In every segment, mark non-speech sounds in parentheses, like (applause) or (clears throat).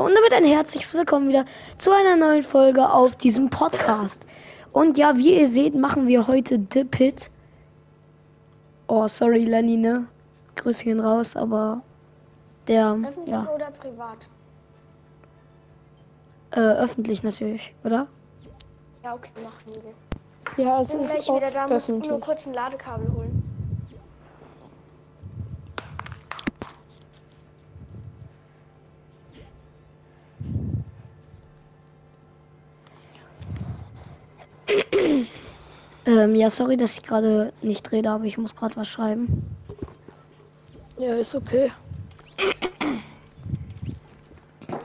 Und damit ein herzliches Willkommen wieder zu einer neuen Folge auf diesem Podcast. Und ja, wie ihr seht, machen wir heute The Pit. Oh, sorry, Lenny, ne? Grüßchen raus, aber der, Öffentlich ja, oder privat? äh, öffentlich natürlich, oder? Ja, okay, machen wir. Ja, es Bin ist gleich wieder da, muss nur kurz ein Ladekabel holen. Ähm, ja, sorry, dass ich gerade nicht rede, aber ich muss gerade was schreiben. Ja, ist okay.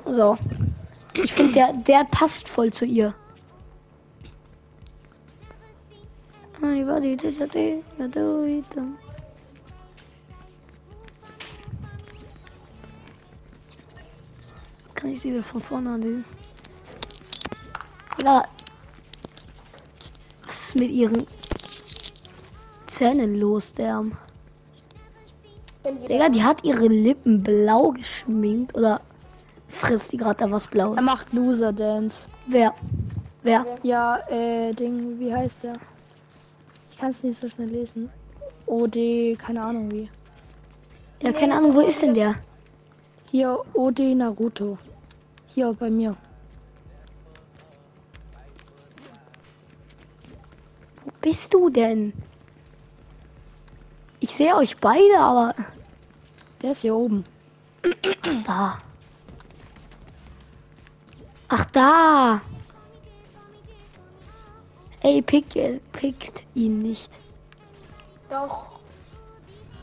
So. Ich finde, der, der passt voll zu ihr. Jetzt kann ich sie wieder von vorne ansehen. Ja. Ist mit ihren Zähnen los, der? Digga, die hat ihre Lippen blau geschminkt oder frisst die gerade da was Blaues? Er macht Loser Dance. Wer? Wer? Ja, äh, Ding, wie heißt der? Ich kann es nicht so schnell lesen. OD, keine Ahnung wie. Ja, keine Ahnung, wo ist denn der? Hier, OD Naruto. Hier bei mir. Bist du denn? Ich sehe euch beide, aber Der ist hier oben. da. Ach, da. Ey, pick, pickt ihn nicht. Doch.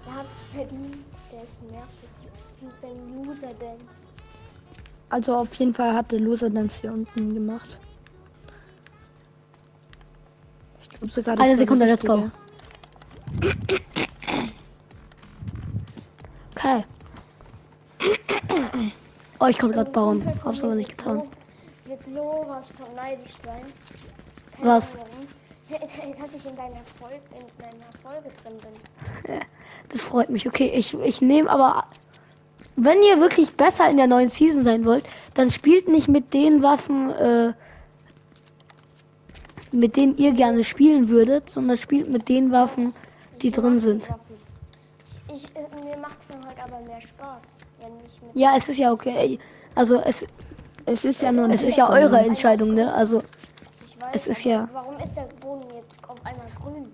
Er hat es verdient. Der ist nervig. Mit seinem Loser-Dance. Also auf jeden Fall hat der Loser Dance hier unten gemacht. Sogar, Eine Sekunde, let's go. Okay. Oh, ich konnte gerade bauen. Hab's aber nicht wird getan. So, wird sowas von neidisch sein. Keine Was? Ahnung. Dass ich in deiner, Folge, in deiner Folge drin bin. Das freut mich. Okay, ich, ich nehme aber. Wenn ihr wirklich besser in der neuen Season sein wollt, dann spielt nicht mit den Waffen, äh, mit denen ihr gerne spielen würdet, sondern spielt mit den Waffen, die Ich drin sind. Ich, ich, äh, mir macht es halt aber mehr Spaß, wenn ich mit. Ja, es ist ja okay. Also es, Es ist ja nur es ist ja eure Entscheidung, ne? Also Ich weiß, es ist ja- Warum ist der Boden jetzt auf einmal grün?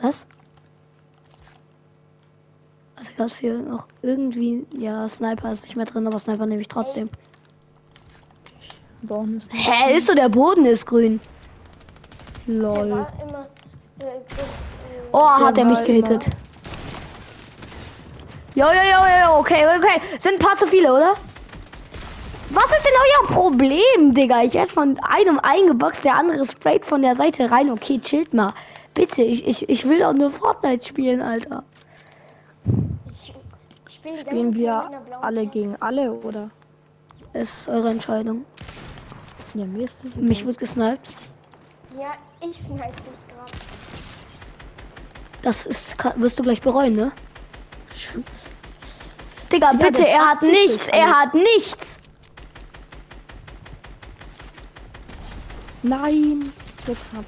was? Also gab es hier noch irgendwie, ja, Sniper ist nicht mehr drin, aber Sniper nehme ich trotzdem. Hä, ist so der Boden ist grün. Lol. Äh, äh, Oh, hat er mich gehittet. Jo, jo, jo, jo, okay, okay. Sind ein paar zu viele, oder? Was ist denn euer Problem, Digga? Ich werde von einem eingeboxt, der andere sprayt von der Seite rein. Okay, chillt mal. Bitte, ich, ich, ich will doch nur Fortnite spielen, Alter. ich ich Spielen wir alle gegen alle oder? Es ist eure Entscheidung. Ja, mir ist das Mich wird gesniped. Ja, ich snipe dich gerade. Das ist, wirst du gleich bereuen, ne? Digga, Digga, bitte, er hat nichts, er hat nichts. Nein. Knapp.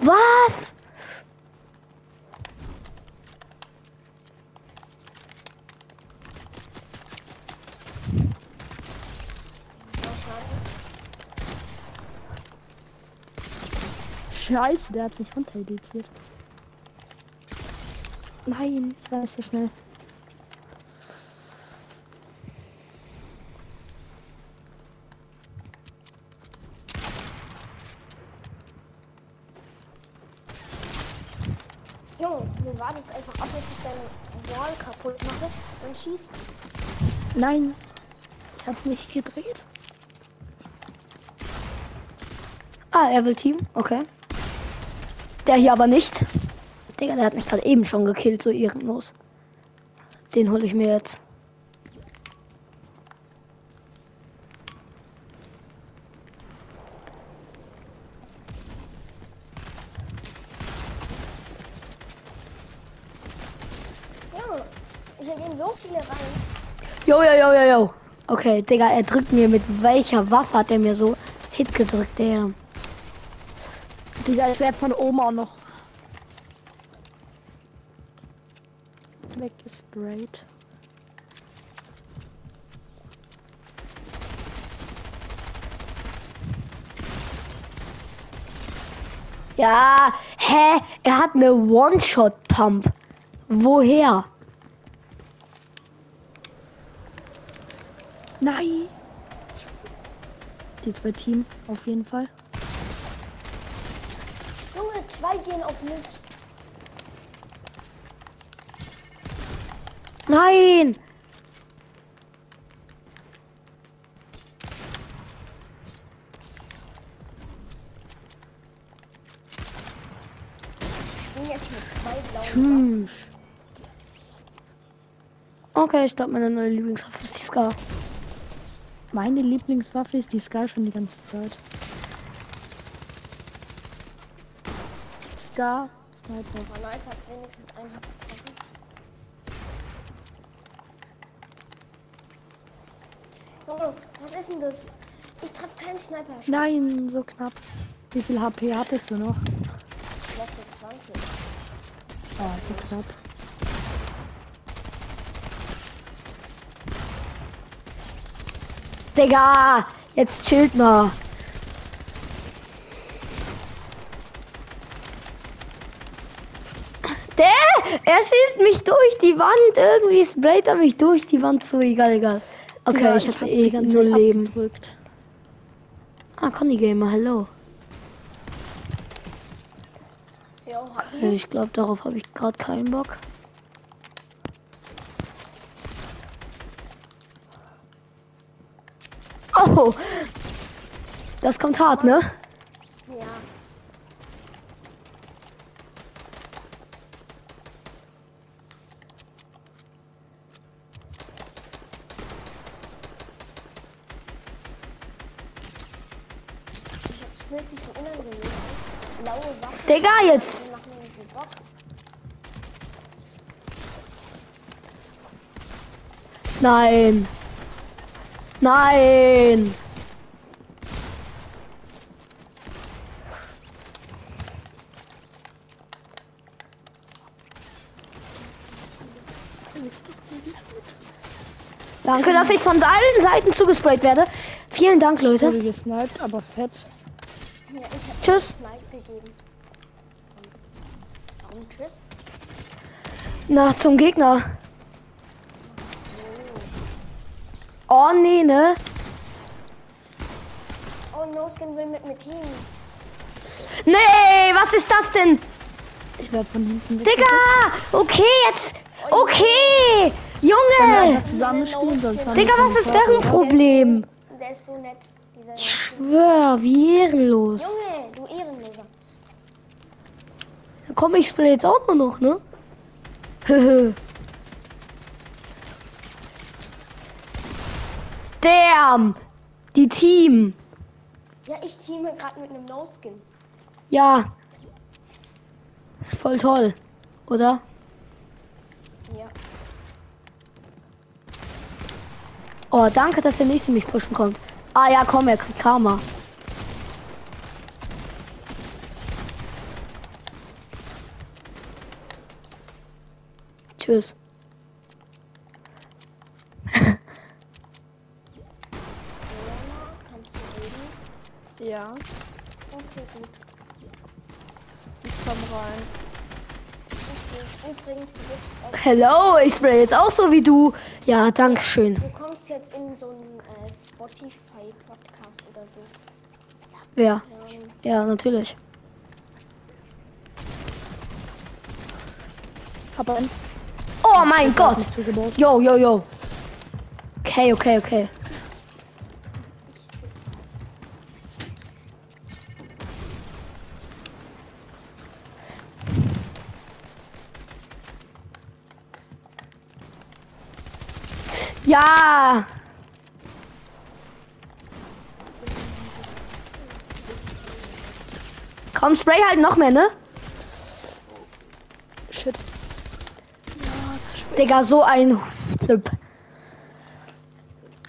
Was? Scheiße, der hat sich runtereditiert. Nein, ich weiß so schnell. Junge, du wartest einfach ab, bis ich deine Wall kaputt mache. Dann schießt. Nein. Ich hab mich gedreht. Ah, er will Team, okay. Der hier aber nicht. Digga, der hat mich gerade eben schon gekillt, so ehrenlos. Den hole ich mir jetzt. Hier gehen so viele rein. Jo, jo, jo, jo, jo. Okay, Digga, er drückt mir mit welcher Waffe hat er mir so Hit gedrückt, der. Digga, ich werde von auch noch weggesprayt. Ja, hä? Er hat eine One-Shot-Pump. Woher? Nein! Die zwei Team auf jeden Fall. Junge, zwei gehen auf mich. Nein! Ich bin jetzt mit zwei blauen. Tschüss. Okay, ich glaube, meine neue Lieblingswaffe ist die Scar. Meine Lieblingswaffe ist die Scar schon die ganze Zeit. Scar, Sniper. Aber nice hat wenigstens einen getroffen. Junge, was ist denn das? Ich treffe keinen Sniper. Nein, so knapp. Wie viel HP hattest du noch? Level 20. Ah, so knapp. Digga! Jetzt chillt mal. Der, er schießt mich durch die Wand. Irgendwie sprayt er mich durch die Wand so. Egal, egal. Okay, Digga, ich hatte hab eh nur Zeit Leben. abgedrückt. Ah, Conny Gamer, hallo. Okay, ich glaube, darauf habe ich gerade keinen Bock. Oh! Das kommt hart, ne? Ja. Fühlt sich so unangenehm an. Blaue Waffen. Digga, jetzt! Nein! Nein! Danke, dass ich von allen Seiten zugesprayt werde. Vielen Dank, Leute. Wurde gesniped, aber fett. Ja, ich hab Tschüss. Warum tschüss? Na, zum Gegner. Oh, nee, ne? Oh, No Skin will mit mir Team. Nee, was ist das denn? Ich werde von hinten. Digga! Okay, jetzt. Okay! Junge! einfach zusammen spielen, sonst haben Digga, was ist deren. Problem? Der ist so nett, dieser Ich schwör, wie ehrenlos. Junge, du Ehrenloser. Komm, ich spiele jetzt auch nur noch, ne? (laughs) Damn! Die Team. Ja, ich teame gerade mit einem No Skin. Ja. Ist voll toll, oder? Ja. Oh, danke, dass der nächste mich pushen kommt. Ah ja, komm, er kriegt Karma. Tschüss. Leona, kannst du reden? Ja, Okay, gut. ich komm rein. Okay. Übrigens, du bist auf, Hello, ich spray jetzt auch so wie du. Ja, danke schön. du kommst jetzt in so äh, Spotify-Podcast oder so. Wer? Ähm, Ja, natürlich. Einen. Oh mein Gott. Yo, yo, yo. Okay, okay, okay. Komm, spray halt noch mehr, ne? Shit. Ja. Digga, so ein.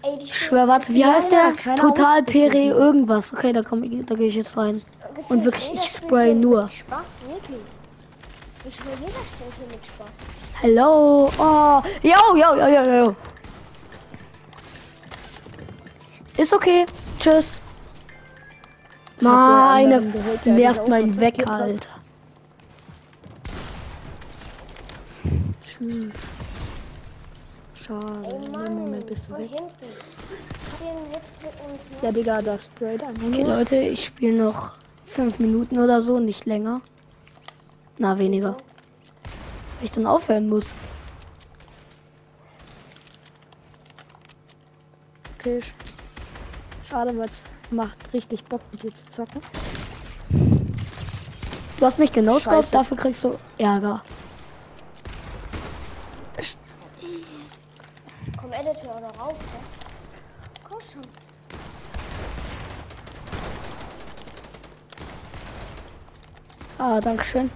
Ey, schwör, warte, wie heißt der? Total. Pere irgendwas. Okay, da komm ich, da gehe ich jetzt rein. Gefühlt Und wirklich, ich spray nur. Spaß, wirklich. Ich schwör, jeder spielt hier mit Spaß. Hello. Oh. Yo, yo, yo, yo, yo. Ist okay. Tschüss. Meine nervt mein weg. Alter. Tschüss. Schade. Ey, In dem Mann, Moment bist du weg. Ja, Digga, das sprayt einfach Okay. Leute, ich spiele noch fünf Minuten oder so, nicht länger. Na, weniger. Weil ich dann aufhören muss. Okay. sch- Schade, es macht richtig Bock mit dir zu zocken. Du hast mich genau Scheiße. dafür kriegst du Ärger. Komm, Editor oder rauf, ne? Komm schon. Ah, dankeschön.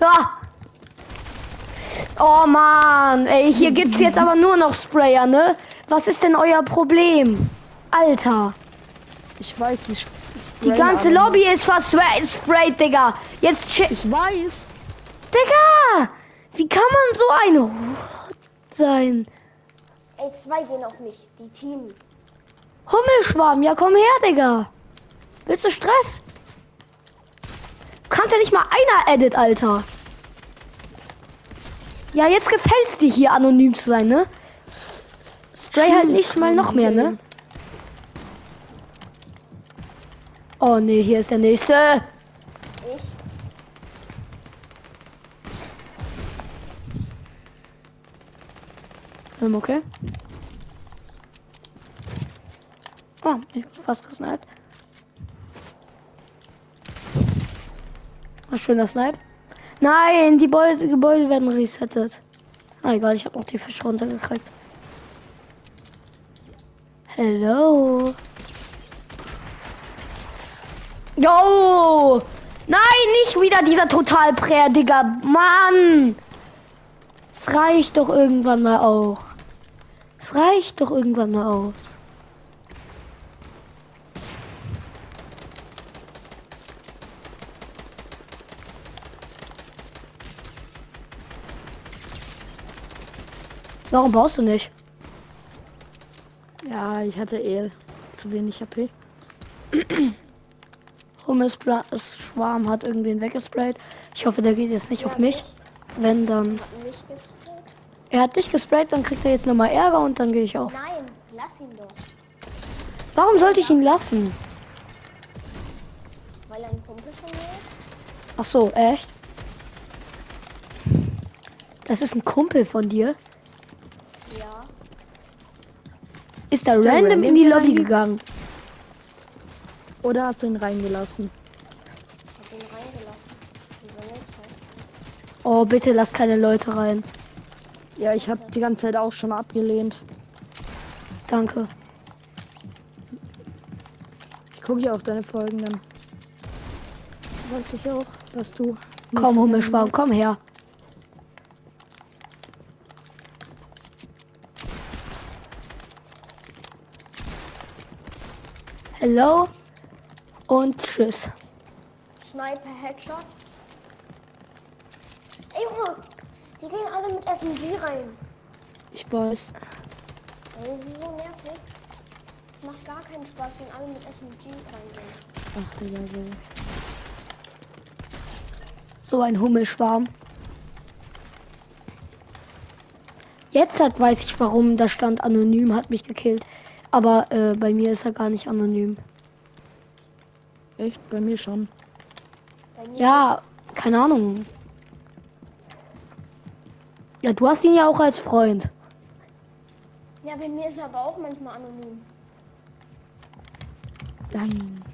Ah! Oh Mann, ey, hier gibt's jetzt aber nur noch Sprayer, ne? Was ist denn euer Problem? Alter, Ich weiß, sch- die ganze. Lobby ist versprayt, Digga. Jetzt Ich weiß. Digga! Wie kann man so ein sein? Ey, zwei gehen auf mich. Die Team. Hummelschwarm, ja komm her, Digga. Willst du Stress? Du kannst ja nicht mal einer edit, Alter. Ja, jetzt gefällt's dir hier anonym zu sein, ne? Spray halt nicht mal noch mehr, ne? Oh nee, hier ist der nächste. Ich. Ähm, okay. Oh, ich hab fast gesniped. Ah, schöner Snipe. Nein, die Gebäude, Gebäude werden resettet. Ah, egal, ich habe noch die Fische runtergekriegt. Hello. Yo! Nein, nicht wieder dieser Totalprä, Digga. Mann! Es reicht doch irgendwann mal auch. Es reicht doch irgendwann mal aus. Warum baust du nicht? Ja, ich hatte eh zu wenig HP. (clears throat) Es Schwarm hat irgendwen weggesprayt. Ich hoffe, der geht jetzt nicht auf mich. Wenn dann. Er hat dich gesprayt, dann kriegt er jetzt nochmal Ärger und dann gehe ich auch. Nein, lass ihn doch. Warum sollte ich ihn lassen? Weil er ein Kumpel von mir ist. Ach so, echt? Das ist ein Kumpel von dir. Ja. Ist er random random in die Lobby gegangen? Oder hast du ihn reingelassen? Hab ihn reingelassen. Wieso nicht? Oh, bitte lass keine Leute rein. Ja, ich habe die ganze Zeit auch schon abgelehnt. Danke. Ich gucke ja auch deine Folgen dann. Weiß ich auch, dass du. Komm, Hummelschwarm, komm her. Hello und tschüss. Sniper Headshot. Ey Junge, die gehen alle mit SMG rein. Ich weiß. Ey, das ist so nervig. Es macht gar keinen Spaß, wenn alle mit SMG reingehen. Ach, Digga, so. So ein Hummelschwarm. Jetzt hat weiß ich warum, da stand anonym, hat mich gekillt. Aber äh, bei mir ist er gar nicht anonym. Echt? Bei mir schon. Bei mir Ja, keine Ahnung. Ja, du hast ihn ja auch als Freund. Ja, bei mir ist er aber auch manchmal anonym. Nein.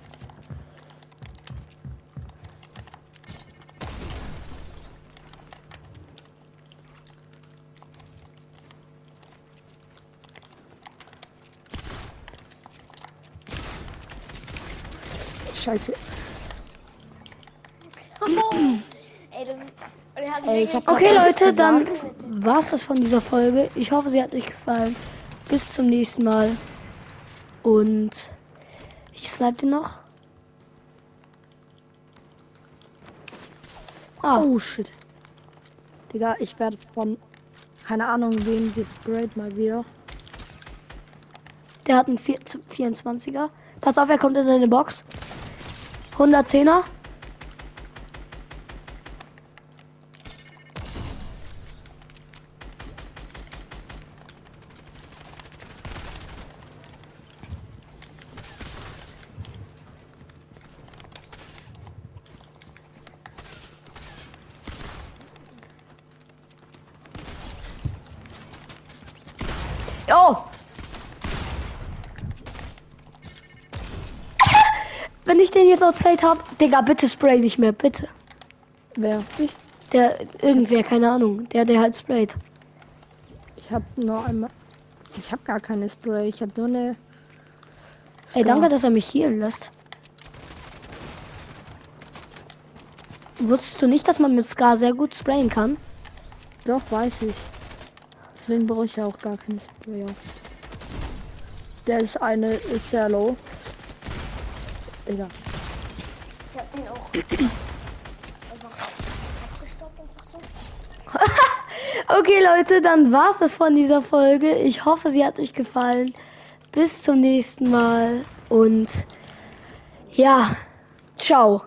Scheiße. Ey, hab Okay, Leute, dann- gesagt. mit war's das von dieser Folge. Ich hoffe, sie hat euch gefallen. Bis zum nächsten Mal. Und ich snipe den noch. Ah, Oh shit. Digga, ich werde von keine Ahnung wem gesprayt mal wieder. der hat einen 4 24er. Pass auf, er kommt in deine Box. 110er. Wenn ich den jetzt outplayed hab, Digga, bitte spray nicht mehr, bitte. Wer? Ich? Der, irgendwer, keine Ahnung, der, der halt sprayt. Ich hab nur einmal. Ich hab gar keine Spray, ich hab nur eine. Ey, danke, dass er mich healen lässt. Wusstest du nicht, dass man mit Scar sehr gut sprayen kann? Doch, weiß ich. Deswegen brauche ich ja auch gar keinen Sprayer. Der ist eine, ist sehr low. Egal. Ich hab den auch einfach abgestoppt, einfach so. (laughs) Okay, Leute, dann war's das von dieser Folge. Ich hoffe, sie hat euch gefallen. Bis zum nächsten Mal und ja, ciao.